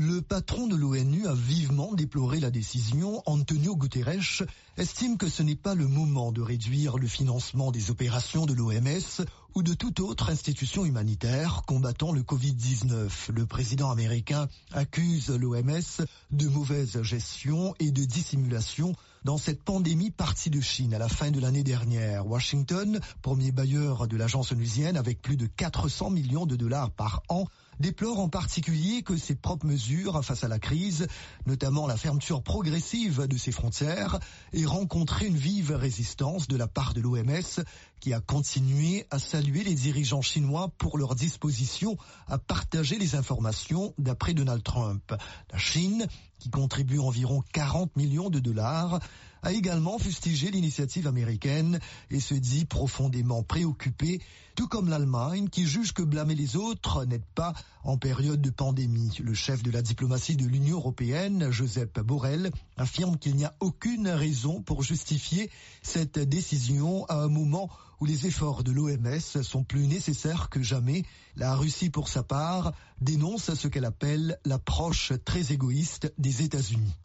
Le patron de l'ONU a vivement déploré la décision. Antonio Guterres estime que ce n'est pas le moment de réduire le financement des opérations de l'OMS ou de toute autre institution humanitaire combattant le Covid-19. Le président américain accuse l'OMS de mauvaise gestion et de dissimulation dans cette pandémie partie de Chine à la fin de l'année dernière. Washington, premier bailleur de l'agence onusienne avec plus de 400 millions de dollars par an, déplore en particulier que ses propres mesures face à la crise, notamment la fermeture progressive de ses frontières, aient rencontré une vive résistance de la part de l'OMS qui a continué à saluer les dirigeants chinois pour leur disposition à partager les informations d'après Donald Trump. La Chine, qui contribue environ 40 millions de dollars, a également fustigé l'initiative américaine et se dit profondément préoccupé, tout comme l'Allemagne qui juge que blâmer les autres n'aide pas en période de pandémie. Le chef de la diplomatie de l'Union européenne, Joseph Borrell, affirme qu'il n'y a aucune raison pour justifier cette décision à un moment où les efforts de l'OMS sont plus nécessaires que jamais. La Russie, pour sa part, dénonce ce qu'elle appelle l'approche très égoïste des États-Unis.